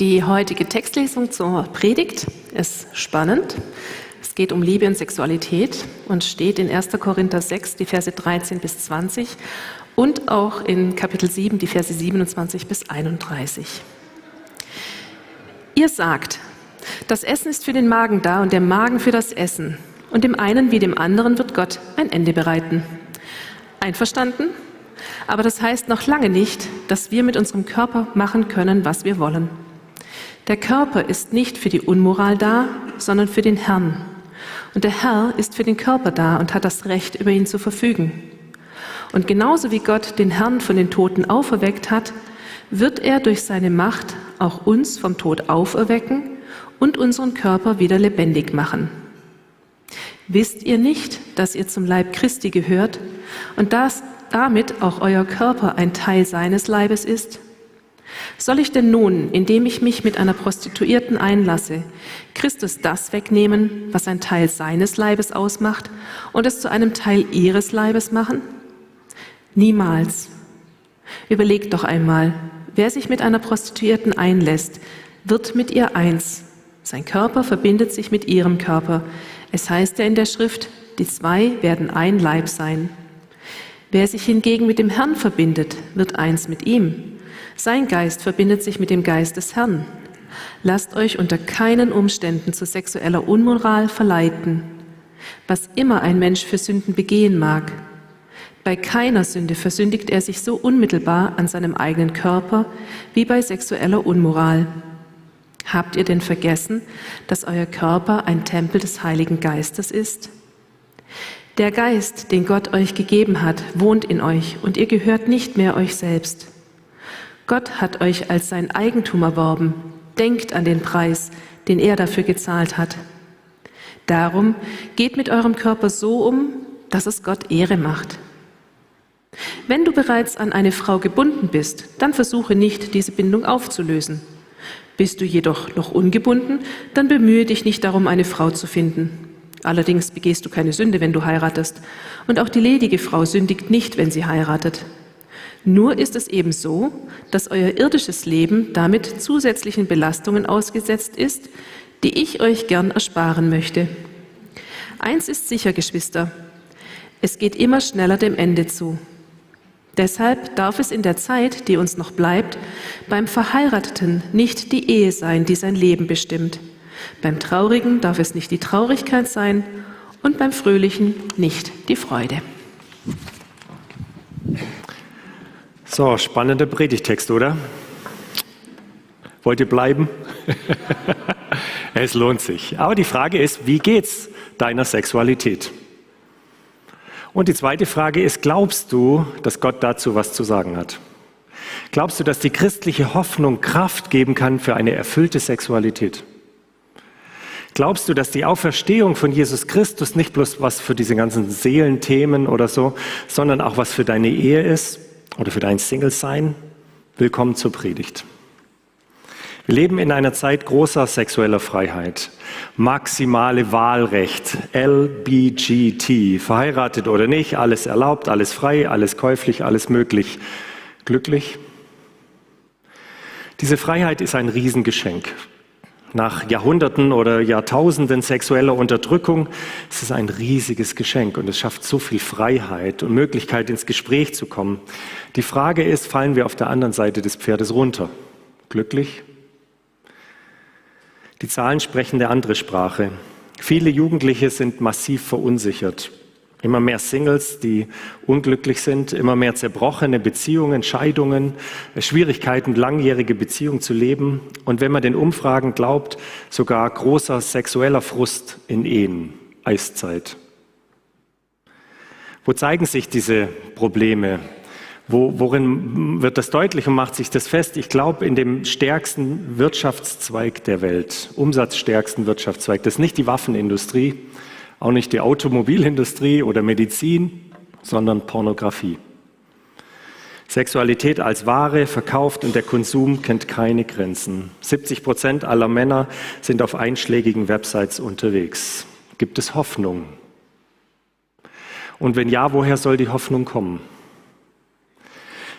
Die heutige Textlesung zur Predigt ist spannend. Es geht um Liebe und Sexualität und steht in 1. Korinther 6, die Verse 13 bis 20 und auch in Kapitel 7, die Verse 27 bis 31. Ihr sagt, das Essen ist für den Magen da und der Magen für das Essen. Und dem einen wie dem anderen wird Gott ein Ende bereiten. Einverstanden? Aber das heißt noch lange nicht, dass wir mit unserem Körper machen können, was wir wollen. Der Körper ist nicht für die Unmoral da, sondern für den Herrn. Und der Herr ist für den Körper da und hat das Recht, über ihn zu verfügen. Und genauso wie Gott den Herrn von den Toten auferweckt hat, wird er durch seine Macht auch uns vom Tod auferwecken und unseren Körper wieder lebendig machen. Wisst ihr nicht, dass ihr zum Leib Christi gehört und dass damit auch euer Körper ein Teil seines Leibes ist? Soll ich denn nun, indem ich mich mit einer Prostituierten einlasse, Christus das wegnehmen, was ein Teil seines Leibes ausmacht, und es zu einem Teil ihres Leibes machen? Niemals. Überlegt doch einmal, wer sich mit einer Prostituierten einlässt, wird mit ihr eins. Sein Körper verbindet sich mit ihrem Körper. Es heißt ja in der Schrift, die zwei werden ein Leib sein. Wer sich hingegen mit dem Herrn verbindet, wird eins mit ihm. Sein Geist verbindet sich mit dem Geist des Herrn. Lasst euch unter keinen Umständen zu sexueller Unmoral verleiten. Was immer ein Mensch für Sünden begehen mag, bei keiner Sünde versündigt er sich so unmittelbar an seinem eigenen Körper wie bei sexueller Unmoral. Habt ihr denn vergessen, dass euer Körper ein Tempel des Heiligen Geistes ist? Der Geist, den Gott euch gegeben hat, wohnt in euch und ihr gehört nicht mehr euch selbst. Gott hat euch als sein Eigentum erworben. Denkt an den Preis, den er dafür gezahlt hat. Darum geht mit eurem Körper so um, dass es Gott Ehre macht. Wenn du bereits an eine Frau gebunden bist, dann versuche nicht, diese Bindung aufzulösen. Bist du jedoch noch ungebunden, dann bemühe dich nicht darum, eine Frau zu finden. Allerdings begehst du keine Sünde, wenn du heiratest. Und auch die ledige Frau sündigt nicht, wenn sie heiratet. Nur ist es eben so, dass euer irdisches Leben damit zusätzlichen Belastungen ausgesetzt ist, die ich euch gern ersparen möchte. Eins ist sicher, Geschwister, es geht immer schneller dem Ende zu. Deshalb darf es in der Zeit, die uns noch bleibt, beim Verheirateten nicht die Ehe sein, die sein Leben bestimmt. Beim Traurigen darf es nicht die Traurigkeit sein und beim Fröhlichen nicht die Freude. So, spannender Predigtext, oder? Wollt ihr bleiben? es lohnt sich. Aber die Frage ist, wie geht's deiner Sexualität? Und die zweite Frage ist, glaubst du, dass Gott dazu was zu sagen hat? Glaubst du, dass die christliche Hoffnung Kraft geben kann für eine erfüllte Sexualität? Glaubst du, dass die Auferstehung von Jesus Christus nicht bloß was für diese ganzen Seelenthemen oder so, sondern auch was für deine Ehe ist oder für dein Single-Sein? Willkommen zur Predigt. Wir leben in einer Zeit großer sexueller Freiheit. Maximale Wahlrecht, LBGT, verheiratet oder nicht, alles erlaubt, alles frei, alles käuflich, alles möglich. Glücklich? Diese Freiheit ist ein Riesengeschenk. Nach Jahrhunderten oder Jahrtausenden sexueller Unterdrückung ist es ein riesiges Geschenk und es schafft so viel Freiheit und Möglichkeit, ins Gespräch zu kommen. Die Frage ist, fallen wir auf der anderen Seite des Pferdes runter? Glücklich? Die Zahlen sprechen eine andere Sprache. Viele Jugendliche sind massiv verunsichert. Immer mehr Singles, die unglücklich sind, immer mehr zerbrochene Beziehungen, Scheidungen, Schwierigkeiten, langjährige Beziehungen zu leben und wenn man den Umfragen glaubt, sogar großer sexueller Frust in Ehen, Eiszeit. Wo zeigen sich diese Probleme? Wo, worin wird das deutlich und macht sich das fest? Ich glaube, in dem stärksten Wirtschaftszweig der Welt, umsatzstärksten Wirtschaftszweig. Das ist nicht die Waffenindustrie, auch nicht die Automobilindustrie oder Medizin, sondern Pornografie. Sexualität als Ware verkauft und der Konsum kennt keine Grenzen. 70 Prozent aller Männer sind auf einschlägigen Websites unterwegs. Gibt es Hoffnung? Und wenn ja, woher soll die Hoffnung kommen?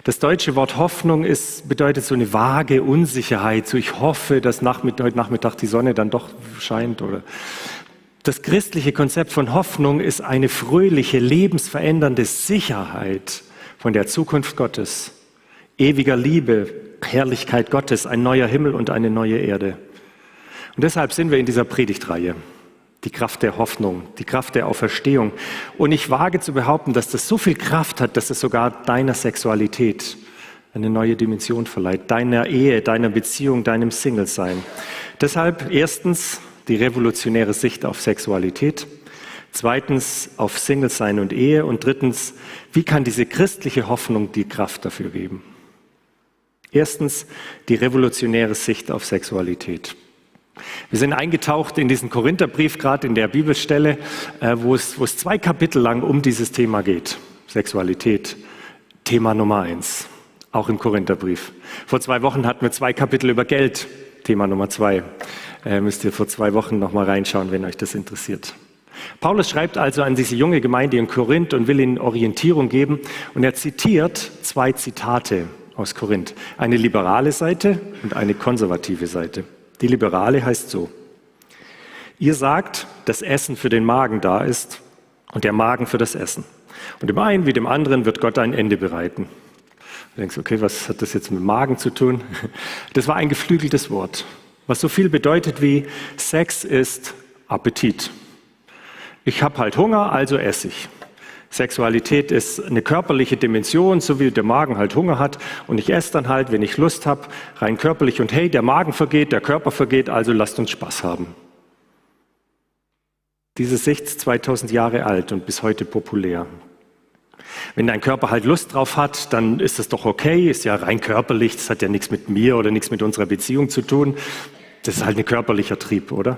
Das deutsche Wort Hoffnung ist, bedeutet so eine vage Unsicherheit. So ich hoffe, dass Nachmittag, heute Nachmittag die Sonne dann doch scheint. Oder das christliche Konzept von Hoffnung ist eine fröhliche, lebensverändernde Sicherheit von der Zukunft Gottes, ewiger Liebe, Herrlichkeit Gottes, ein neuer Himmel und eine neue Erde. Und deshalb sind wir in dieser Predigtreihe. Die Kraft der Hoffnung, die Kraft der Auferstehung. Und ich wage zu behaupten, dass das so viel Kraft hat, dass es sogar deiner Sexualität eine neue Dimension verleiht, deiner Ehe, deiner Beziehung, deinem Single-Sein. Deshalb erstens die revolutionäre Sicht auf Sexualität, zweitens auf Single-Sein und Ehe und drittens, wie kann diese christliche Hoffnung die Kraft dafür geben? Erstens die revolutionäre Sicht auf Sexualität. Wir sind eingetaucht in diesen Korintherbrief, gerade in der Bibelstelle, äh, wo es, wo es zwei Kapitel lang um dieses Thema geht. Sexualität, Thema Nummer eins, auch im Korintherbrief. Vor zwei Wochen hatten wir zwei Kapitel über Geld, Thema Nummer zwei. Äh, müsst ihr vor zwei Wochen nochmal reinschauen, wenn euch das interessiert. Paulus schreibt also an diese junge Gemeinde in Korinth und will ihnen Orientierung geben. Und er zitiert zwei Zitate aus Korinth. Eine liberale Seite und eine konservative Seite. Die liberale heißt so, ihr sagt, dass Essen für den Magen da ist und der Magen für das Essen. Und dem einen wie dem anderen wird Gott ein Ende bereiten. Du denkst, okay, was hat das jetzt mit Magen zu tun? Das war ein geflügeltes Wort, was so viel bedeutet wie Sex ist Appetit. Ich habe halt Hunger, also esse ich. Sexualität ist eine körperliche Dimension, so wie der Magen halt Hunger hat und ich esse dann halt, wenn ich Lust habe, rein körperlich und hey, der Magen vergeht, der Körper vergeht, also lasst uns Spaß haben. Diese Sicht ist 2000 Jahre alt und bis heute populär. Wenn dein Körper halt Lust drauf hat, dann ist das doch okay, ist ja rein körperlich, das hat ja nichts mit mir oder nichts mit unserer Beziehung zu tun. Das ist halt ein körperlicher Trieb, oder?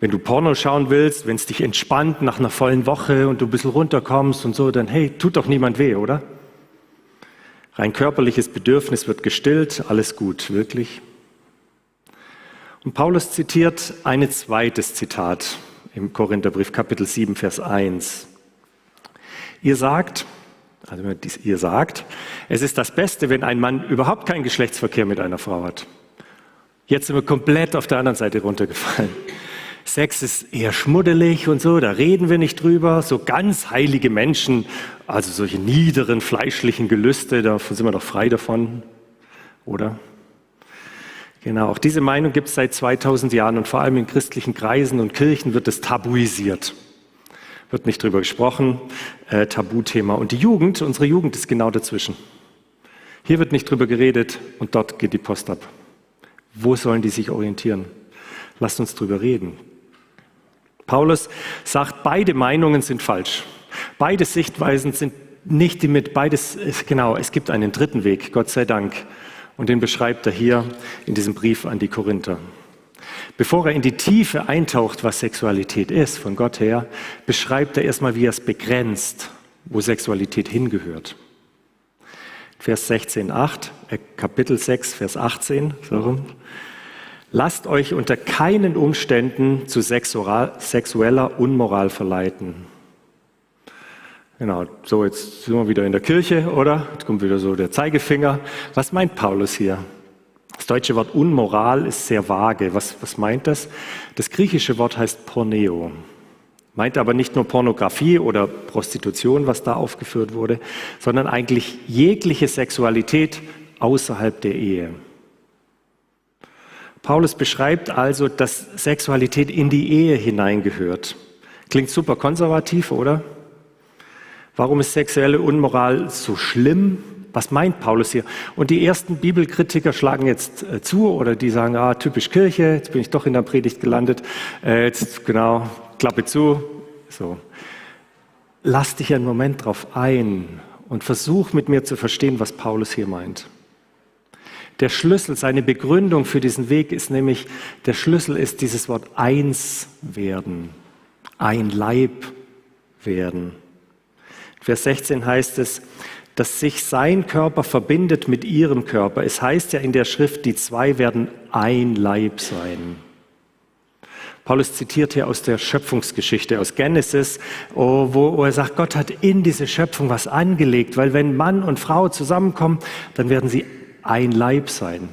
Wenn du Porno schauen willst, wenn es dich entspannt nach einer vollen Woche und du ein bisschen runterkommst und so, dann hey, tut doch niemand weh, oder? Rein körperliches Bedürfnis wird gestillt, alles gut, wirklich. Und Paulus zitiert ein zweites Zitat im Korintherbrief, Kapitel 7, Vers 1. Ihr sagt, also ihr sagt, es ist das Beste, wenn ein Mann überhaupt keinen Geschlechtsverkehr mit einer Frau hat. Jetzt sind wir komplett auf der anderen Seite runtergefallen. Sex ist eher schmuddelig und so, da reden wir nicht drüber. So ganz heilige Menschen, also solche niederen fleischlichen Gelüste, da sind wir doch frei davon, oder? Genau, auch diese Meinung gibt es seit 2000 Jahren und vor allem in christlichen Kreisen und Kirchen wird es tabuisiert. Wird nicht drüber gesprochen, äh, Tabuthema. Und die Jugend, unsere Jugend ist genau dazwischen. Hier wird nicht drüber geredet und dort geht die Post ab. Wo sollen die sich orientieren? Lasst uns drüber reden. Paulus sagt, beide Meinungen sind falsch. Beide Sichtweisen sind nicht die mit, beides, genau, es gibt einen dritten Weg, Gott sei Dank. Und den beschreibt er hier in diesem Brief an die Korinther. Bevor er in die Tiefe eintaucht, was Sexualität ist, von Gott her, beschreibt er erstmal, wie er es begrenzt, wo Sexualität hingehört. Vers 16, 8, äh, Kapitel 6, Vers 18, so. Lasst euch unter keinen Umständen zu sexueller Unmoral verleiten. Genau, so jetzt sind wir wieder in der Kirche, oder? Jetzt kommt wieder so der Zeigefinger. Was meint Paulus hier? Das deutsche Wort Unmoral ist sehr vage. Was, was meint das? Das griechische Wort heißt Porneo. Meint aber nicht nur Pornografie oder Prostitution, was da aufgeführt wurde, sondern eigentlich jegliche Sexualität außerhalb der Ehe. Paulus beschreibt also, dass Sexualität in die Ehe hineingehört. Klingt super konservativ, oder? Warum ist sexuelle Unmoral so schlimm? Was meint Paulus hier? Und die ersten Bibelkritiker schlagen jetzt äh, zu oder die sagen, ah, typisch Kirche, jetzt bin ich doch in der Predigt gelandet, äh, jetzt genau, Klappe zu. So. Lass dich einen Moment drauf ein und versuch mit mir zu verstehen, was Paulus hier meint. Der Schlüssel, seine Begründung für diesen Weg ist nämlich, der Schlüssel ist dieses Wort eins werden, ein Leib werden. Vers 16 heißt es, dass sich sein Körper verbindet mit ihrem Körper. Es heißt ja in der Schrift, die zwei werden ein Leib sein. Paulus zitiert hier aus der Schöpfungsgeschichte, aus Genesis, oh, wo er sagt, Gott hat in diese Schöpfung was angelegt, weil wenn Mann und Frau zusammenkommen, dann werden sie ein Leib sein.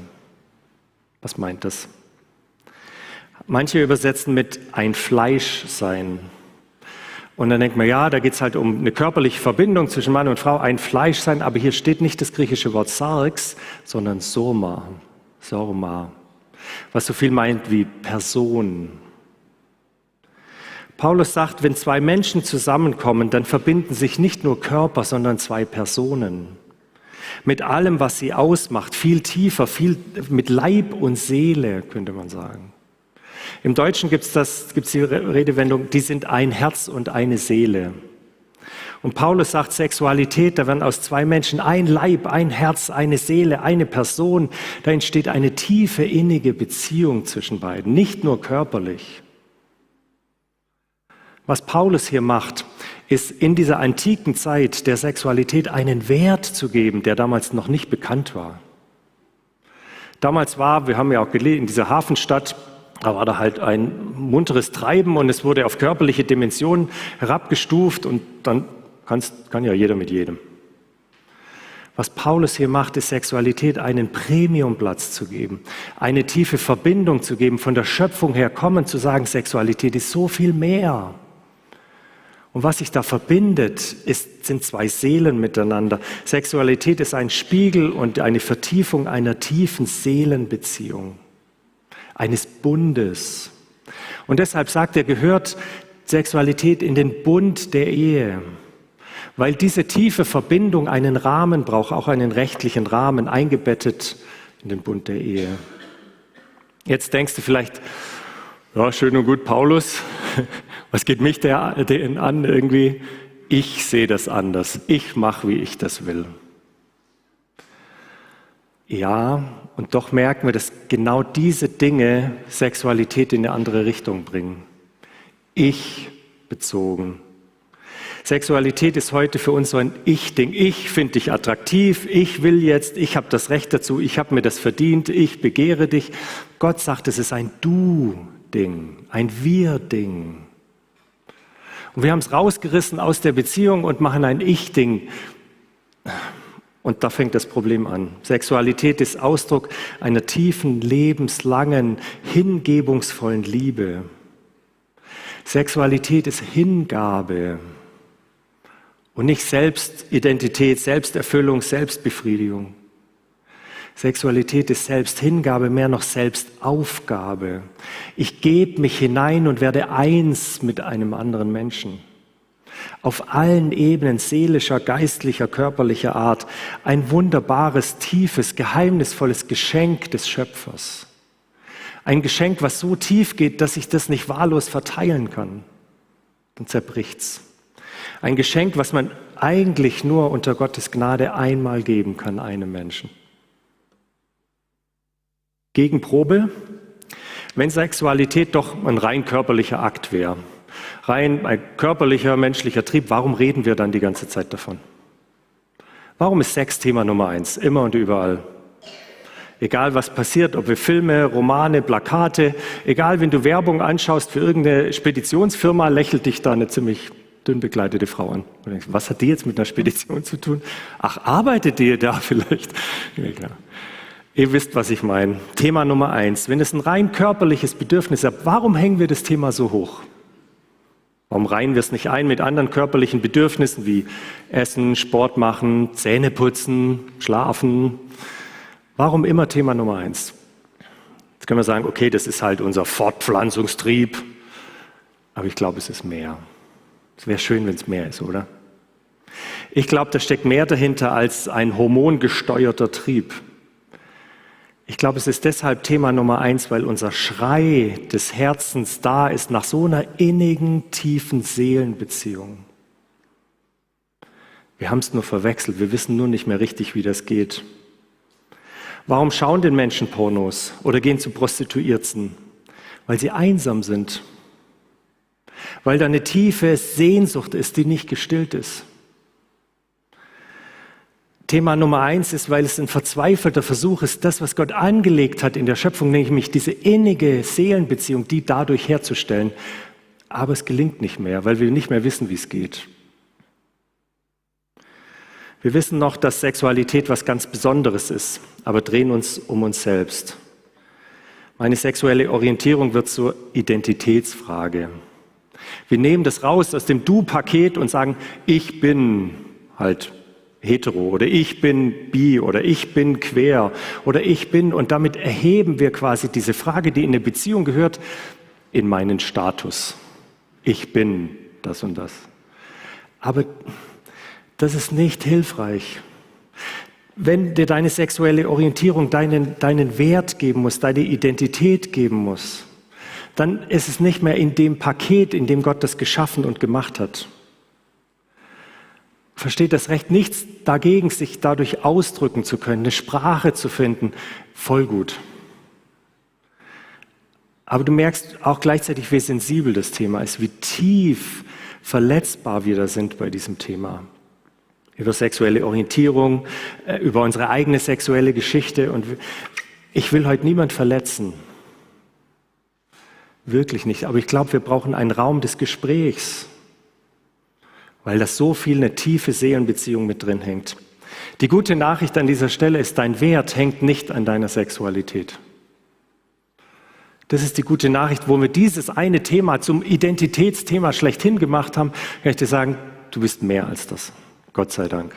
Was meint das? Manche übersetzen mit ein Fleisch sein. Und dann denkt man, ja, da geht es halt um eine körperliche Verbindung zwischen Mann und Frau, ein Fleisch sein, aber hier steht nicht das griechische Wort Sarx, sondern Soma, Sorma, was so viel meint wie Person. Paulus sagt, wenn zwei Menschen zusammenkommen, dann verbinden sich nicht nur Körper, sondern zwei Personen. Mit allem, was sie ausmacht, viel tiefer, viel mit Leib und Seele, könnte man sagen. Im Deutschen gibt es die Redewendung, die sind ein Herz und eine Seele. Und Paulus sagt Sexualität, da werden aus zwei Menschen ein Leib, ein Herz, eine Seele, eine Person. Da entsteht eine tiefe, innige Beziehung zwischen beiden, nicht nur körperlich. Was Paulus hier macht, ist in dieser antiken Zeit der Sexualität einen Wert zu geben, der damals noch nicht bekannt war. Damals war, wir haben ja auch gelesen, in dieser Hafenstadt, da war da halt ein munteres Treiben und es wurde auf körperliche Dimensionen herabgestuft und dann kann ja jeder mit jedem. Was Paulus hier macht, ist Sexualität einen Premiumplatz zu geben, eine tiefe Verbindung zu geben, von der Schöpfung her kommen, zu sagen, Sexualität ist so viel mehr. Und was sich da verbindet, ist, sind zwei Seelen miteinander. Sexualität ist ein Spiegel und eine Vertiefung einer tiefen Seelenbeziehung, eines Bundes. Und deshalb sagt er, gehört Sexualität in den Bund der Ehe, weil diese tiefe Verbindung einen Rahmen braucht, auch einen rechtlichen Rahmen, eingebettet in den Bund der Ehe. Jetzt denkst du vielleicht, ja, schön und gut, Paulus, was geht mich der, an irgendwie? Ich sehe das anders. Ich mache, wie ich das will. Ja, und doch merken wir, dass genau diese Dinge Sexualität in eine andere Richtung bringen. Ich bezogen. Sexualität ist heute für uns so ein Ich-Ding. Ich finde dich attraktiv, ich will jetzt, ich habe das Recht dazu, ich habe mir das verdient, ich begehre dich. Gott sagt, es ist ein Du-Ding, ein Wir-Ding. Und wir haben es rausgerissen aus der Beziehung und machen ein Ich-Ding. Und da fängt das Problem an. Sexualität ist Ausdruck einer tiefen, lebenslangen, hingebungsvollen Liebe. Sexualität ist Hingabe und nicht Selbstidentität, Selbsterfüllung, Selbstbefriedigung. Sexualität ist Selbsthingabe, mehr noch Selbstaufgabe. Ich gebe mich hinein und werde eins mit einem anderen Menschen. Auf allen Ebenen seelischer, geistlicher, körperlicher Art. Ein wunderbares, tiefes, geheimnisvolles Geschenk des Schöpfers. Ein Geschenk, was so tief geht, dass ich das nicht wahllos verteilen kann. Dann zerbricht's. Ein Geschenk, was man eigentlich nur unter Gottes Gnade einmal geben kann einem Menschen. Gegenprobe, wenn Sexualität doch ein rein körperlicher Akt wäre, rein ein körperlicher menschlicher Trieb, warum reden wir dann die ganze Zeit davon? Warum ist Sex Thema Nummer eins, immer und überall? Egal was passiert, ob wir Filme, Romane, Plakate, egal wenn du Werbung anschaust für irgendeine Speditionsfirma, lächelt dich da eine ziemlich dünn bekleidete Frau an. Denkst, was hat die jetzt mit einer Spedition zu tun? Ach, arbeitet die da vielleicht? Ja. Ihr wisst, was ich meine. Thema Nummer eins. Wenn es ein rein körperliches Bedürfnis ist, warum hängen wir das Thema so hoch? Warum reihen wir es nicht ein mit anderen körperlichen Bedürfnissen wie Essen, Sport machen, Zähne putzen, Schlafen? Warum immer Thema Nummer eins? Jetzt können wir sagen, okay, das ist halt unser Fortpflanzungstrieb. Aber ich glaube, es ist mehr. Es wäre schön, wenn es mehr ist, oder? Ich glaube, da steckt mehr dahinter als ein hormongesteuerter Trieb. Ich glaube, es ist deshalb Thema Nummer eins, weil unser Schrei des Herzens da ist nach so einer innigen, tiefen Seelenbeziehung. Wir haben es nur verwechselt, wir wissen nur nicht mehr richtig, wie das geht. Warum schauen den Menschen Pornos oder gehen zu Prostituierten? Weil sie einsam sind. Weil da eine tiefe Sehnsucht ist, die nicht gestillt ist. Thema Nummer eins ist, weil es ein verzweifelter Versuch ist, das, was Gott angelegt hat in der Schöpfung, nämlich diese innige Seelenbeziehung, die dadurch herzustellen. Aber es gelingt nicht mehr, weil wir nicht mehr wissen, wie es geht. Wir wissen noch, dass Sexualität was ganz Besonderes ist, aber drehen uns um uns selbst. Meine sexuelle Orientierung wird zur Identitätsfrage. Wir nehmen das raus aus dem Du-Paket und sagen, ich bin halt hetero oder ich bin bi oder ich bin quer oder ich bin und damit erheben wir quasi diese Frage, die in eine Beziehung gehört, in meinen Status. Ich bin das und das. Aber das ist nicht hilfreich. Wenn dir deine sexuelle Orientierung deinen, deinen Wert geben muss, deine Identität geben muss, dann ist es nicht mehr in dem Paket, in dem Gott das geschaffen und gemacht hat. Versteht das Recht nichts dagegen, sich dadurch ausdrücken zu können, eine Sprache zu finden, voll gut. Aber du merkst auch gleichzeitig, wie sensibel das Thema ist, wie tief verletzbar wir da sind bei diesem Thema über sexuelle Orientierung, äh, über unsere eigene sexuelle Geschichte. Und ich will heute niemand verletzen. Wirklich nicht. Aber ich glaube, wir brauchen einen Raum des Gesprächs, weil das so viel eine tiefe Seelenbeziehung mit drin hängt. Die gute Nachricht an dieser Stelle ist, dein Wert hängt nicht an deiner Sexualität. Das ist die gute Nachricht, wo wir dieses eine Thema zum Identitätsthema schlechthin gemacht haben, kann ich dir sagen, du bist mehr als das. Gott sei Dank.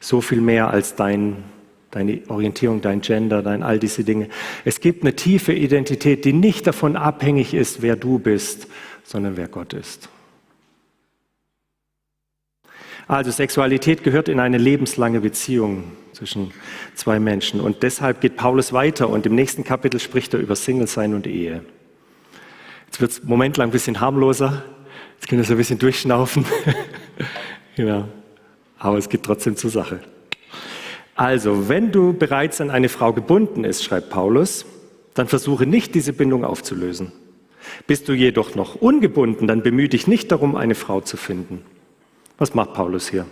So viel mehr als dein, deine Orientierung, dein Gender, dein all diese Dinge. Es gibt eine tiefe Identität, die nicht davon abhängig ist, wer du bist, sondern wer Gott ist. Also Sexualität gehört in eine lebenslange Beziehung zwischen zwei Menschen. Und deshalb geht Paulus weiter und im nächsten Kapitel spricht er über Single-Sein und Ehe. Jetzt wird es momentlang ein bisschen harmloser. Jetzt können wir so ein bisschen durchschnaufen. Genau. Aber es geht trotzdem zur Sache. Also, wenn du bereits an eine Frau gebunden ist, schreibt Paulus, dann versuche nicht, diese Bindung aufzulösen. Bist du jedoch noch ungebunden, dann bemühe dich nicht darum, eine Frau zu finden. Was macht Paulus hier?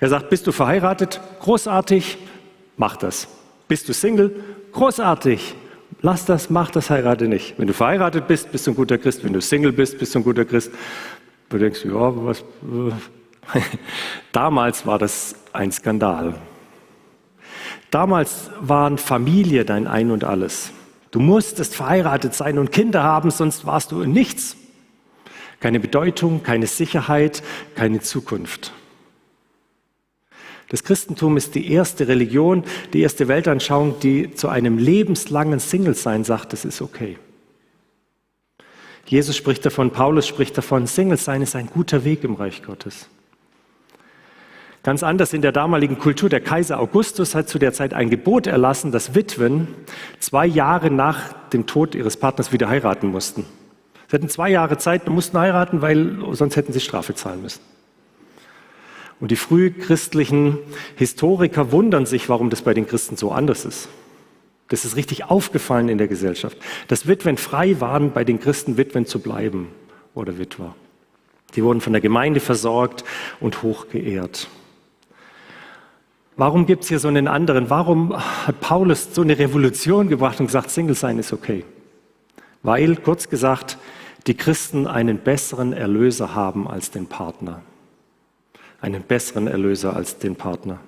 Er sagt, bist du verheiratet? Großartig, mach das. Bist du Single? Großartig, lass das, mach das, heirate nicht. Wenn du verheiratet bist, bist du ein guter Christ. Wenn du Single bist, bist du ein guter Christ. Du denkst, ja, was, Damals war das ein Skandal. Damals waren Familie dein Ein und alles. Du musstest verheiratet sein und Kinder haben, sonst warst du nichts. Keine Bedeutung, keine Sicherheit, keine Zukunft. Das Christentum ist die erste Religion, die erste Weltanschauung, die zu einem lebenslangen Single-Sein sagt, das ist okay. Jesus spricht davon, Paulus spricht davon, Single-Sein ist ein guter Weg im Reich Gottes. Ganz anders in der damaligen Kultur. Der Kaiser Augustus hat zu der Zeit ein Gebot erlassen, dass Witwen zwei Jahre nach dem Tod ihres Partners wieder heiraten mussten. Sie hatten zwei Jahre Zeit und mussten heiraten, weil sonst hätten sie Strafe zahlen müssen. Und die frühchristlichen Historiker wundern sich, warum das bei den Christen so anders ist. Das ist richtig aufgefallen in der Gesellschaft, dass Witwen frei waren, bei den Christen Witwen zu bleiben oder Witwer. Die wurden von der Gemeinde versorgt und hochgeehrt. Warum gibt es hier so einen anderen? Warum hat Paulus so eine Revolution gebracht und gesagt, Single sein ist okay? Weil, kurz gesagt, die Christen einen besseren Erlöser haben als den Partner. Einen besseren Erlöser als den Partner.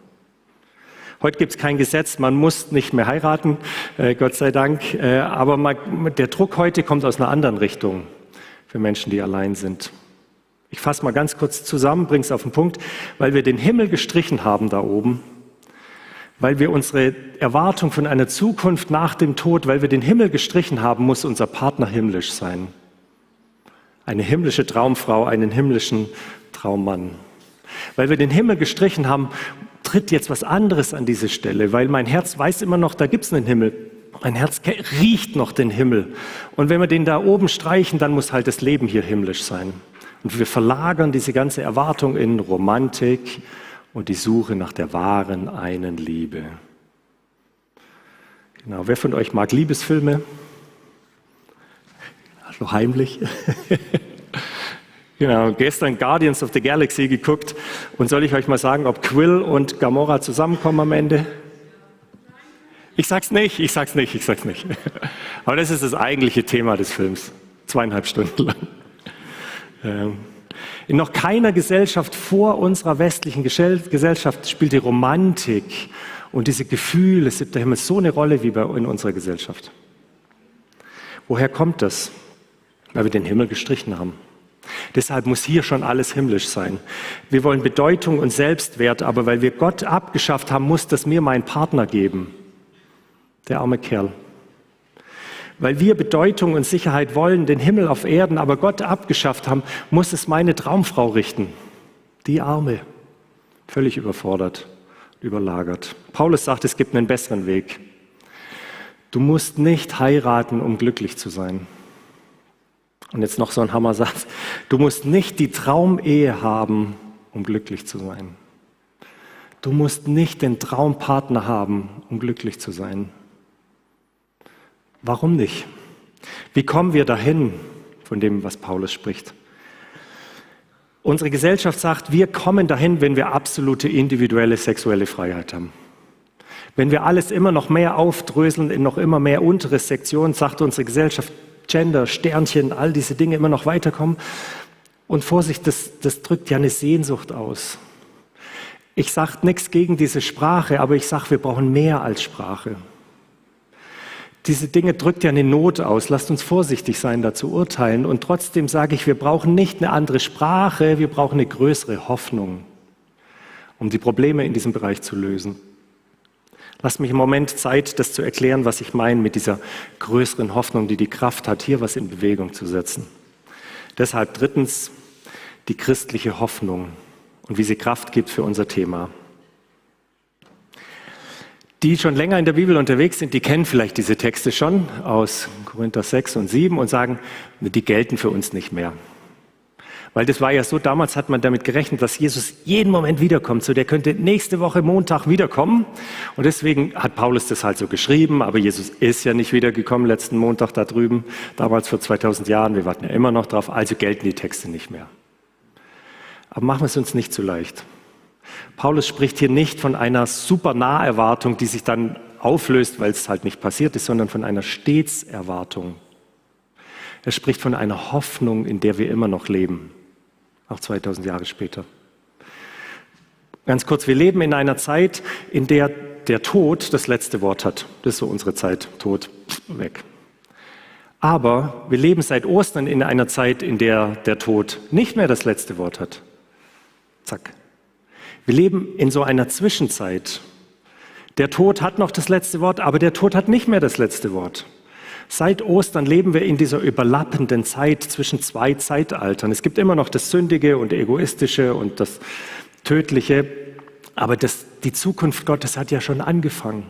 Heute gibt es kein Gesetz, man muss nicht mehr heiraten, äh, Gott sei Dank. Äh, aber man, der Druck heute kommt aus einer anderen Richtung für Menschen, die allein sind. Ich fasse mal ganz kurz zusammen, bringe es auf den Punkt, weil wir den Himmel gestrichen haben da oben weil wir unsere Erwartung von einer Zukunft nach dem Tod, weil wir den Himmel gestrichen haben, muss unser Partner himmlisch sein. Eine himmlische Traumfrau, einen himmlischen Traummann. Weil wir den Himmel gestrichen haben, tritt jetzt was anderes an diese Stelle, weil mein Herz weiß immer noch, da gibt es einen Himmel. Mein Herz riecht noch den Himmel. Und wenn wir den da oben streichen, dann muss halt das Leben hier himmlisch sein. Und wir verlagern diese ganze Erwartung in Romantik, und die Suche nach der wahren einen Liebe. Genau, wer von euch mag Liebesfilme? Also heimlich. Genau, gestern Guardians of the Galaxy geguckt. Und soll ich euch mal sagen, ob Quill und Gamora zusammenkommen am Ende? Ich sag's nicht, ich sag's nicht, ich sag's nicht. Aber das ist das eigentliche Thema des Films. Zweieinhalb Stunden lang. Ähm, in noch keiner Gesellschaft vor unserer westlichen Gesellschaft spielt die Romantik und diese Gefühle, siebter Himmel, so eine Rolle wie in unserer Gesellschaft. Woher kommt das? Weil wir den Himmel gestrichen haben. Deshalb muss hier schon alles himmlisch sein. Wir wollen Bedeutung und Selbstwert, aber weil wir Gott abgeschafft haben, muss das mir mein Partner geben. Der arme Kerl. Weil wir Bedeutung und Sicherheit wollen, den Himmel auf Erden, aber Gott abgeschafft haben, muss es meine Traumfrau richten. Die Arme. Völlig überfordert, überlagert. Paulus sagt, es gibt einen besseren Weg. Du musst nicht heiraten, um glücklich zu sein. Und jetzt noch so ein Hammersatz. Du musst nicht die Traumehe haben, um glücklich zu sein. Du musst nicht den Traumpartner haben, um glücklich zu sein. Warum nicht? Wie kommen wir dahin von dem, was Paulus spricht? Unsere Gesellschaft sagt, wir kommen dahin, wenn wir absolute individuelle sexuelle Freiheit haben. Wenn wir alles immer noch mehr aufdröseln in noch immer mehr untere Sektionen, sagt unsere Gesellschaft, Gender, Sternchen, all diese Dinge immer noch weiterkommen. Und Vorsicht, das, das drückt ja eine Sehnsucht aus. Ich sage nichts gegen diese Sprache, aber ich sage, wir brauchen mehr als Sprache. Diese Dinge drückt ja eine Not aus. Lasst uns vorsichtig sein, da zu urteilen. Und trotzdem sage ich, wir brauchen nicht eine andere Sprache, wir brauchen eine größere Hoffnung, um die Probleme in diesem Bereich zu lösen. Lass mich im Moment Zeit, das zu erklären, was ich meine mit dieser größeren Hoffnung, die die Kraft hat, hier was in Bewegung zu setzen. Deshalb drittens die christliche Hoffnung und wie sie Kraft gibt für unser Thema. Die schon länger in der Bibel unterwegs sind, die kennen vielleicht diese Texte schon aus Korinther 6 und 7 und sagen, die gelten für uns nicht mehr. Weil das war ja so, damals hat man damit gerechnet, dass Jesus jeden Moment wiederkommt. So, der könnte nächste Woche Montag wiederkommen. Und deswegen hat Paulus das halt so geschrieben. Aber Jesus ist ja nicht wiedergekommen letzten Montag da drüben, damals vor 2000 Jahren. Wir warten ja immer noch drauf. Also gelten die Texte nicht mehr. Aber machen wir es uns nicht zu leicht. Paulus spricht hier nicht von einer super Naherwartung, die sich dann auflöst, weil es halt nicht passiert ist, sondern von einer Stetserwartung. Er spricht von einer Hoffnung, in der wir immer noch leben auch 2000 Jahre später. Ganz kurz, wir leben in einer Zeit, in der der Tod das letzte Wort hat. Das ist so unsere Zeit, Tod, weg. Aber wir leben seit Ostern in einer Zeit, in der der Tod nicht mehr das letzte Wort hat. Zack. Wir leben in so einer Zwischenzeit. Der Tod hat noch das letzte Wort, aber der Tod hat nicht mehr das letzte Wort. Seit Ostern leben wir in dieser überlappenden Zeit zwischen zwei Zeitaltern. Es gibt immer noch das Sündige und Egoistische und das Tödliche, aber das, die Zukunft Gottes hat ja schon angefangen.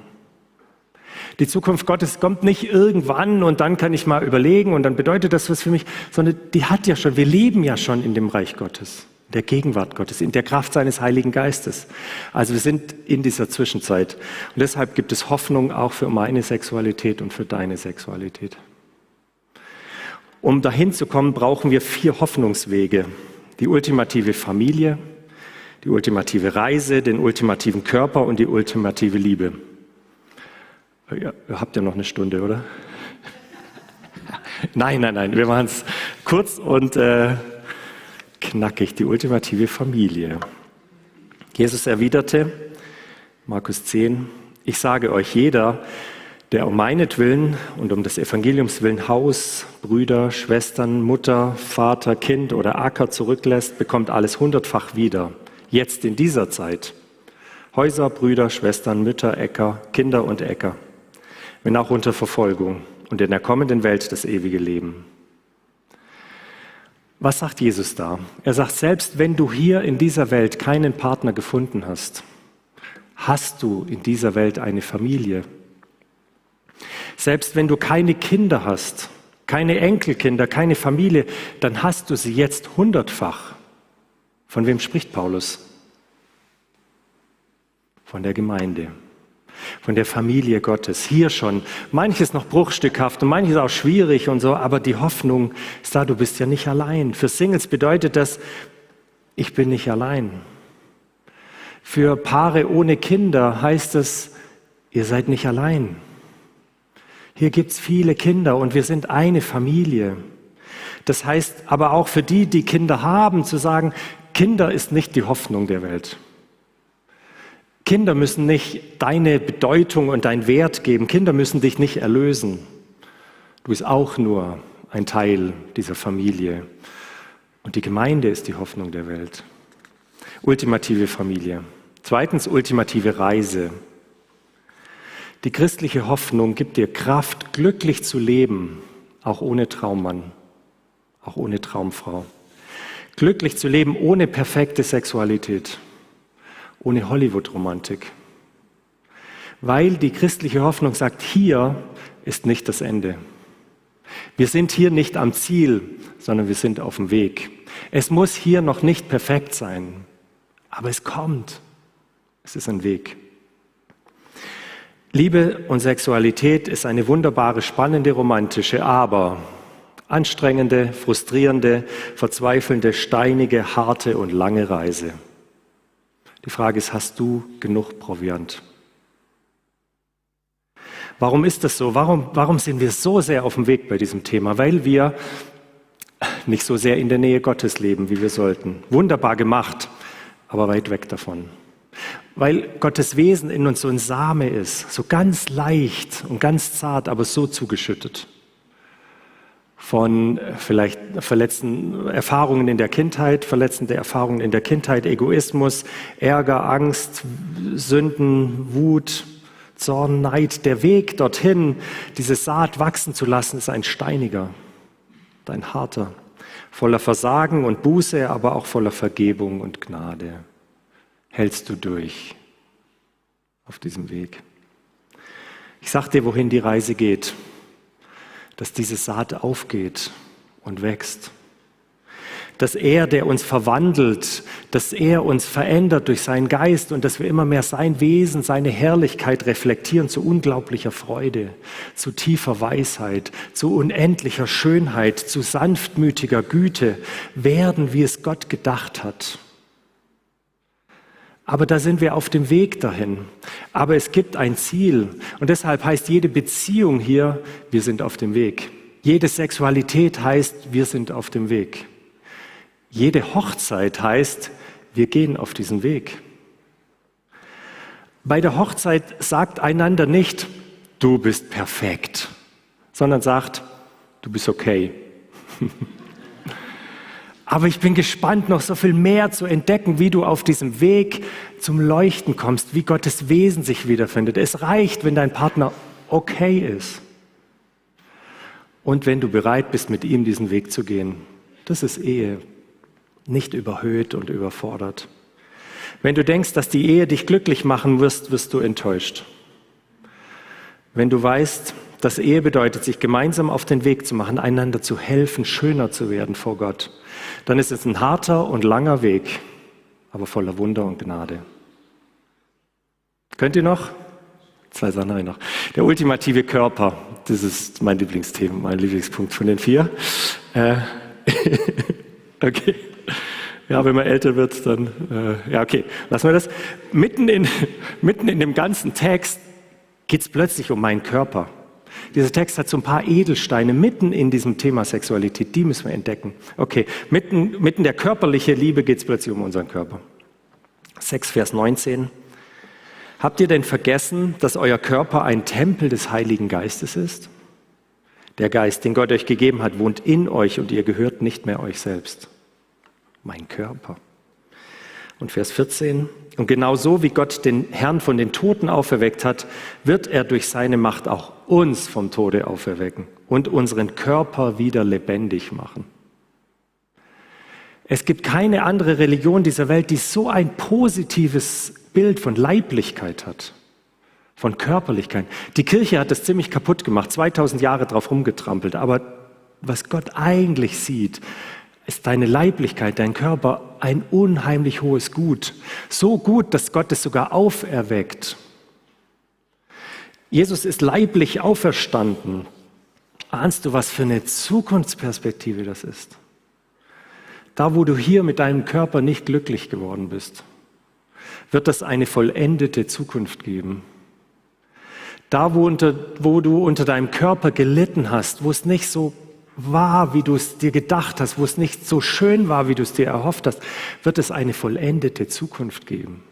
Die Zukunft Gottes kommt nicht irgendwann und dann kann ich mal überlegen und dann bedeutet das was für mich, sondern die hat ja schon, wir leben ja schon in dem Reich Gottes der Gegenwart Gottes, in der Kraft seines Heiligen Geistes. Also wir sind in dieser Zwischenzeit. Und deshalb gibt es Hoffnung auch für meine Sexualität und für deine Sexualität. Um dahin zu kommen, brauchen wir vier Hoffnungswege. Die ultimative Familie, die ultimative Reise, den ultimativen Körper und die ultimative Liebe. Ihr habt ja noch eine Stunde, oder? Nein, nein, nein, wir machen es kurz und äh, knackig, die ultimative Familie. Jesus erwiderte, Markus 10, ich sage euch, jeder, der um meinetwillen und um des Evangeliums willen Haus, Brüder, Schwestern, Mutter, Vater, Kind oder Acker zurücklässt, bekommt alles hundertfach wieder. Jetzt in dieser Zeit. Häuser, Brüder, Schwestern, Mütter, Äcker, Kinder und Äcker. Wenn auch unter Verfolgung und in der kommenden Welt das ewige Leben. Was sagt Jesus da? Er sagt, selbst wenn du hier in dieser Welt keinen Partner gefunden hast, hast du in dieser Welt eine Familie. Selbst wenn du keine Kinder hast, keine Enkelkinder, keine Familie, dann hast du sie jetzt hundertfach. Von wem spricht Paulus? Von der Gemeinde. Von der Familie Gottes. Hier schon. Manches noch bruchstückhaft und manches auch schwierig und so, aber die Hoffnung ist da, du bist ja nicht allein. Für Singles bedeutet das, ich bin nicht allein. Für Paare ohne Kinder heißt es, ihr seid nicht allein. Hier gibt es viele Kinder und wir sind eine Familie. Das heißt aber auch für die, die Kinder haben, zu sagen, Kinder ist nicht die Hoffnung der Welt. Kinder müssen nicht deine Bedeutung und dein Wert geben. Kinder müssen dich nicht erlösen. Du bist auch nur ein Teil dieser Familie. Und die Gemeinde ist die Hoffnung der Welt. Ultimative Familie. Zweitens, ultimative Reise. Die christliche Hoffnung gibt dir Kraft, glücklich zu leben, auch ohne Traummann, auch ohne Traumfrau. Glücklich zu leben ohne perfekte Sexualität, ohne Hollywood-Romantik. Weil die christliche Hoffnung sagt, hier ist nicht das Ende. Wir sind hier nicht am Ziel, sondern wir sind auf dem Weg. Es muss hier noch nicht perfekt sein, aber es kommt. Es ist ein Weg. Liebe und Sexualität ist eine wunderbare, spannende, romantische, aber anstrengende, frustrierende, verzweifelnde, steinige, harte und lange Reise. Die Frage ist, hast du genug Proviant? Warum ist das so? Warum, warum sind wir so sehr auf dem Weg bei diesem Thema? Weil wir nicht so sehr in der Nähe Gottes leben, wie wir sollten. Wunderbar gemacht, aber weit weg davon weil Gottes Wesen in uns so ein Same ist, so ganz leicht und ganz zart, aber so zugeschüttet. Von äh, vielleicht verletzten Erfahrungen in der Kindheit, verletzende Erfahrungen in der Kindheit, Egoismus, Ärger, Angst, Sünden, Wut, Zorn, Neid. Der Weg dorthin, diese Saat wachsen zu lassen, ist ein steiniger, ein harter, voller Versagen und Buße, aber auch voller Vergebung und Gnade hältst du durch auf diesem Weg. Ich sag dir, wohin die Reise geht, dass diese Saat aufgeht und wächst. Dass er, der uns verwandelt, dass er uns verändert durch seinen Geist und dass wir immer mehr sein Wesen, seine Herrlichkeit reflektieren zu unglaublicher Freude, zu tiefer Weisheit, zu unendlicher Schönheit, zu sanftmütiger Güte werden, wie es Gott gedacht hat. Aber da sind wir auf dem Weg dahin. Aber es gibt ein Ziel. Und deshalb heißt jede Beziehung hier, wir sind auf dem Weg. Jede Sexualität heißt, wir sind auf dem Weg. Jede Hochzeit heißt, wir gehen auf diesen Weg. Bei der Hochzeit sagt einander nicht, du bist perfekt, sondern sagt, du bist okay. Aber ich bin gespannt, noch so viel mehr zu entdecken, wie du auf diesem Weg zum Leuchten kommst, wie Gottes Wesen sich wiederfindet. Es reicht, wenn dein Partner okay ist. Und wenn du bereit bist, mit ihm diesen Weg zu gehen. Das ist Ehe. Nicht überhöht und überfordert. Wenn du denkst, dass die Ehe dich glücklich machen wirst, wirst du enttäuscht. Wenn du weißt, dass Ehe bedeutet, sich gemeinsam auf den Weg zu machen, einander zu helfen, schöner zu werden vor Gott, dann ist es ein harter und langer Weg, aber voller Wunder und Gnade. Könnt ihr noch? Zwei Sachen habe ich noch. Der ultimative Körper, das ist mein Lieblingsthema, mein Lieblingspunkt von den vier. Äh, okay. Ja, wenn man älter wird, dann, äh, ja, okay, lassen wir das. Mitten in, mitten in dem ganzen Text geht es plötzlich um meinen Körper. Dieser Text hat so ein paar Edelsteine mitten in diesem Thema Sexualität, die müssen wir entdecken. Okay, mitten, mitten der körperliche Liebe geht es plötzlich um unseren Körper. 6, Vers 19. Habt ihr denn vergessen, dass euer Körper ein Tempel des Heiligen Geistes ist? Der Geist, den Gott euch gegeben hat, wohnt in euch und ihr gehört nicht mehr euch selbst. Mein Körper. Und Vers 14. Und genau so wie Gott den Herrn von den Toten auferweckt hat, wird er durch seine Macht auch uns vom Tode auferwecken und unseren Körper wieder lebendig machen. Es gibt keine andere Religion dieser Welt, die so ein positives Bild von Leiblichkeit hat, von Körperlichkeit. Die Kirche hat das ziemlich kaputt gemacht, 2000 Jahre drauf rumgetrampelt. Aber was Gott eigentlich sieht, ist deine Leiblichkeit, dein Körper ein unheimlich hohes Gut. So gut, dass Gott es sogar auferweckt. Jesus ist leiblich auferstanden. Ahnst du, was für eine Zukunftsperspektive das ist? Da, wo du hier mit deinem Körper nicht glücklich geworden bist, wird es eine vollendete Zukunft geben. Da, wo, unter, wo du unter deinem Körper gelitten hast, wo es nicht so war, wie du es dir gedacht hast, wo es nicht so schön war, wie du es dir erhofft hast, wird es eine vollendete Zukunft geben.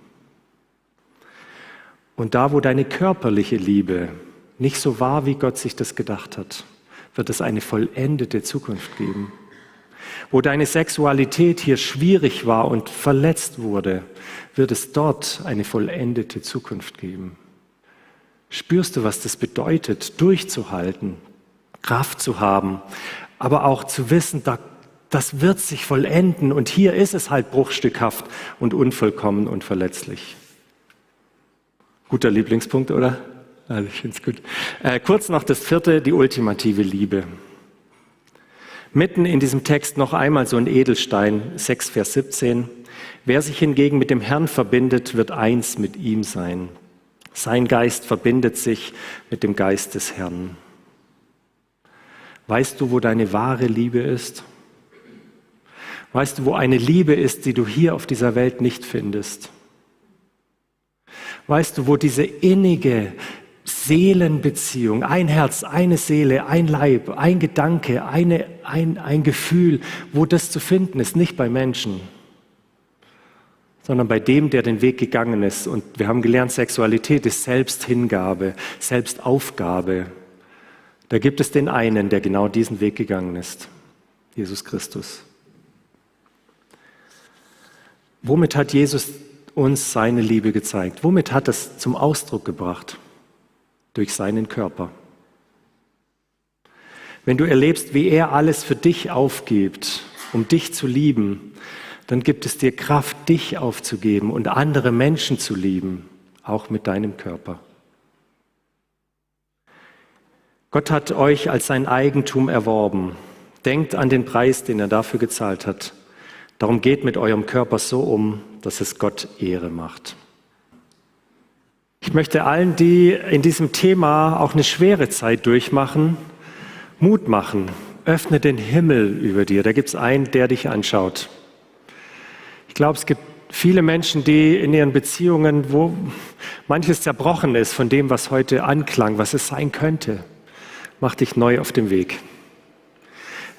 Und da, wo deine körperliche Liebe nicht so war, wie Gott sich das gedacht hat, wird es eine vollendete Zukunft geben. Wo deine Sexualität hier schwierig war und verletzt wurde, wird es dort eine vollendete Zukunft geben. Spürst du, was das bedeutet, durchzuhalten, Kraft zu haben, aber auch zu wissen, das wird sich vollenden und hier ist es halt bruchstückhaft und unvollkommen und verletzlich. Guter Lieblingspunkt, oder? Also ich finde gut. Äh, kurz noch das vierte, die ultimative Liebe. Mitten in diesem Text noch einmal so ein Edelstein, 6 Vers 17. Wer sich hingegen mit dem Herrn verbindet, wird eins mit ihm sein. Sein Geist verbindet sich mit dem Geist des Herrn. Weißt du, wo deine wahre Liebe ist? Weißt du, wo eine Liebe ist, die du hier auf dieser Welt nicht findest? Weißt du, wo diese innige Seelenbeziehung, ein Herz, eine Seele, ein Leib, ein Gedanke, eine, ein, ein Gefühl, wo das zu finden ist, nicht bei Menschen, sondern bei dem, der den Weg gegangen ist. Und wir haben gelernt, Sexualität ist Selbsthingabe, Selbstaufgabe. Da gibt es den einen, der genau diesen Weg gegangen ist, Jesus Christus. Womit hat Jesus uns seine Liebe gezeigt? Womit hat es zum Ausdruck gebracht? Durch seinen Körper. Wenn du erlebst, wie er alles für dich aufgibt, um dich zu lieben, dann gibt es dir Kraft, dich aufzugeben und andere Menschen zu lieben, auch mit deinem Körper. Gott hat euch als sein Eigentum erworben. Denkt an den Preis, den er dafür gezahlt hat. Darum geht mit eurem Körper so um, dass es Gott Ehre macht. Ich möchte allen, die in diesem Thema auch eine schwere Zeit durchmachen, Mut machen. Öffne den Himmel über dir. Da gibt es einen, der dich anschaut. Ich glaube, es gibt viele Menschen, die in ihren Beziehungen, wo manches zerbrochen ist von dem, was heute anklang, was es sein könnte, mach dich neu auf dem Weg.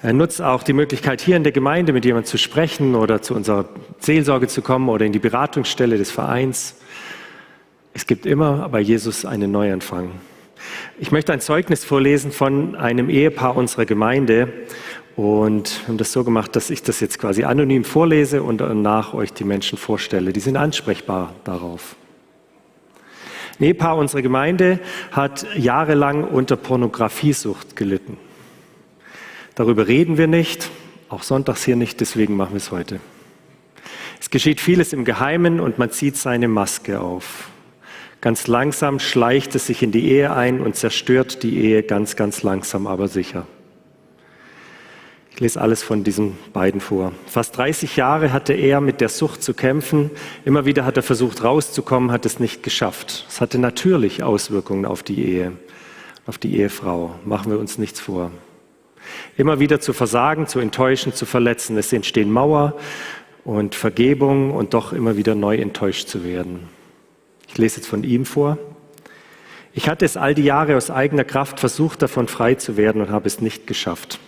Er nutzt auch die Möglichkeit, hier in der Gemeinde mit jemandem zu sprechen oder zu unserer Seelsorge zu kommen oder in die Beratungsstelle des Vereins. Es gibt immer bei Jesus einen Neuanfang. Ich möchte ein Zeugnis vorlesen von einem Ehepaar unserer Gemeinde. Und haben das so gemacht, dass ich das jetzt quasi anonym vorlese und danach euch die Menschen vorstelle. Die sind ansprechbar darauf. Ehepaar unserer Gemeinde hat jahrelang unter Pornografiesucht gelitten. Darüber reden wir nicht, auch sonntags hier nicht, deswegen machen wir es heute. Es geschieht vieles im Geheimen und man zieht seine Maske auf. Ganz langsam schleicht es sich in die Ehe ein und zerstört die Ehe ganz, ganz langsam, aber sicher. Ich lese alles von diesen beiden vor. Fast 30 Jahre hatte er mit der Sucht zu kämpfen. Immer wieder hat er versucht rauszukommen, hat es nicht geschafft. Es hatte natürlich Auswirkungen auf die Ehe, auf die Ehefrau. Machen wir uns nichts vor. Immer wieder zu versagen, zu enttäuschen, zu verletzen. Es entstehen Mauer und Vergebung und doch immer wieder neu enttäuscht zu werden. Ich lese jetzt von ihm vor. Ich hatte es all die Jahre aus eigener Kraft versucht, davon frei zu werden und habe es nicht geschafft.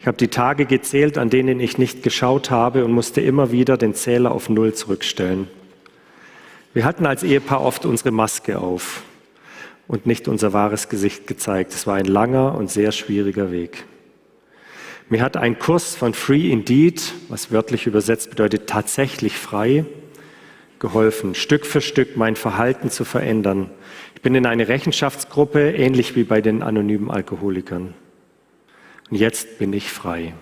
Ich habe die Tage gezählt, an denen ich nicht geschaut habe und musste immer wieder den Zähler auf Null zurückstellen. Wir hatten als Ehepaar oft unsere Maske auf und nicht unser wahres Gesicht gezeigt. Es war ein langer und sehr schwieriger Weg. Mir hat ein Kurs von Free Indeed, was wörtlich übersetzt bedeutet tatsächlich frei, geholfen, Stück für Stück mein Verhalten zu verändern. Ich bin in eine Rechenschaftsgruppe, ähnlich wie bei den anonymen Alkoholikern. Und jetzt bin ich frei.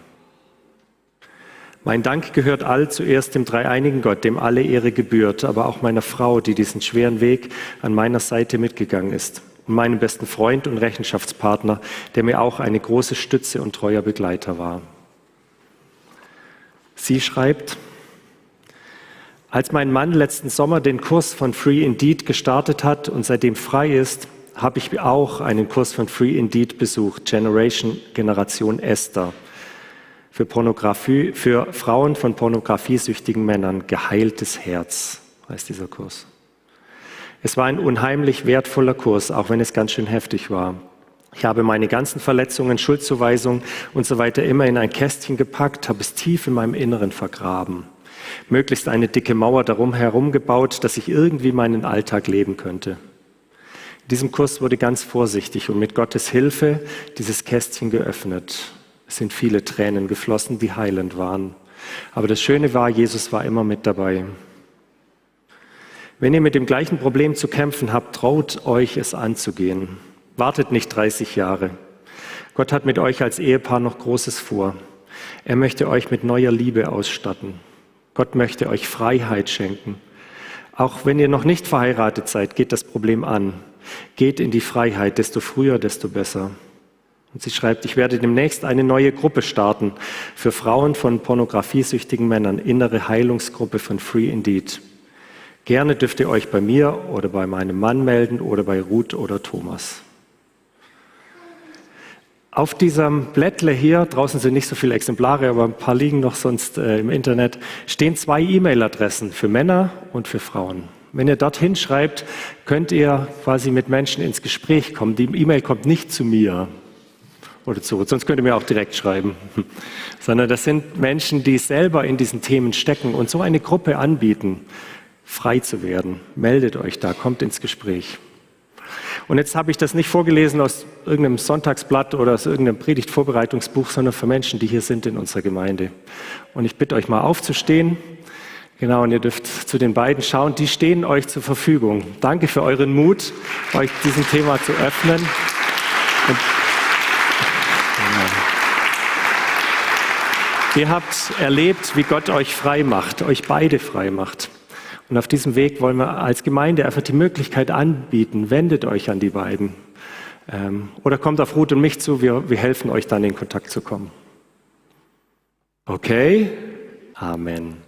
Mein Dank gehört all zuerst dem dreieinigen Gott, dem alle Ehre gebührt, aber auch meiner Frau, die diesen schweren Weg an meiner Seite mitgegangen ist, und meinem besten Freund und Rechenschaftspartner, der mir auch eine große Stütze und treuer Begleiter war. Sie schreibt, als mein Mann letzten Sommer den Kurs von Free Indeed gestartet hat und seitdem frei ist, habe ich auch einen Kurs von Free Indeed besucht, Generation Generation Esther. Für Pornografie, für Frauen von pornografiesüchtigen Männern, geheiltes Herz heißt dieser Kurs. Es war ein unheimlich wertvoller Kurs, auch wenn es ganz schön heftig war. Ich habe meine ganzen Verletzungen, Schuldzuweisungen und so weiter immer in ein Kästchen gepackt, habe es tief in meinem Inneren vergraben. Möglichst eine dicke Mauer darum herum gebaut, dass ich irgendwie meinen Alltag leben könnte. In diesem Kurs wurde ganz vorsichtig und mit Gottes Hilfe dieses Kästchen geöffnet. Es sind viele Tränen geflossen, die heilend waren. Aber das Schöne war, Jesus war immer mit dabei. Wenn ihr mit dem gleichen Problem zu kämpfen habt, traut euch es anzugehen. Wartet nicht 30 Jahre. Gott hat mit euch als Ehepaar noch Großes vor. Er möchte euch mit neuer Liebe ausstatten. Gott möchte euch Freiheit schenken. Auch wenn ihr noch nicht verheiratet seid, geht das Problem an. Geht in die Freiheit, desto früher, desto besser. Und sie schreibt, ich werde demnächst eine neue Gruppe starten für Frauen von pornografiesüchtigen Männern, innere Heilungsgruppe von Free Indeed. Gerne dürft ihr euch bei mir oder bei meinem Mann melden oder bei Ruth oder Thomas. Auf diesem Blättle hier, draußen sind nicht so viele Exemplare, aber ein paar liegen noch sonst äh, im Internet, stehen zwei E-Mail-Adressen für Männer und für Frauen. Wenn ihr dorthin schreibt, könnt ihr quasi mit Menschen ins Gespräch kommen. Die E-Mail kommt nicht zu mir oder zu, sonst könnt ihr mir auch direkt schreiben, sondern das sind Menschen, die selber in diesen Themen stecken und so eine Gruppe anbieten, frei zu werden. Meldet euch da, kommt ins Gespräch. Und jetzt habe ich das nicht vorgelesen aus irgendeinem Sonntagsblatt oder aus irgendeinem Predigtvorbereitungsbuch, sondern für Menschen, die hier sind in unserer Gemeinde. Und ich bitte euch mal aufzustehen. Genau, und ihr dürft zu den beiden schauen. Die stehen euch zur Verfügung. Danke für euren Mut, euch diesem Thema zu öffnen. Und Ihr habt erlebt, wie Gott euch frei macht, euch beide frei macht. Und auf diesem Weg wollen wir als Gemeinde einfach die Möglichkeit anbieten, wendet euch an die beiden. Ähm, oder kommt auf Ruth und mich zu, wir, wir helfen euch dann in Kontakt zu kommen. Okay? Amen.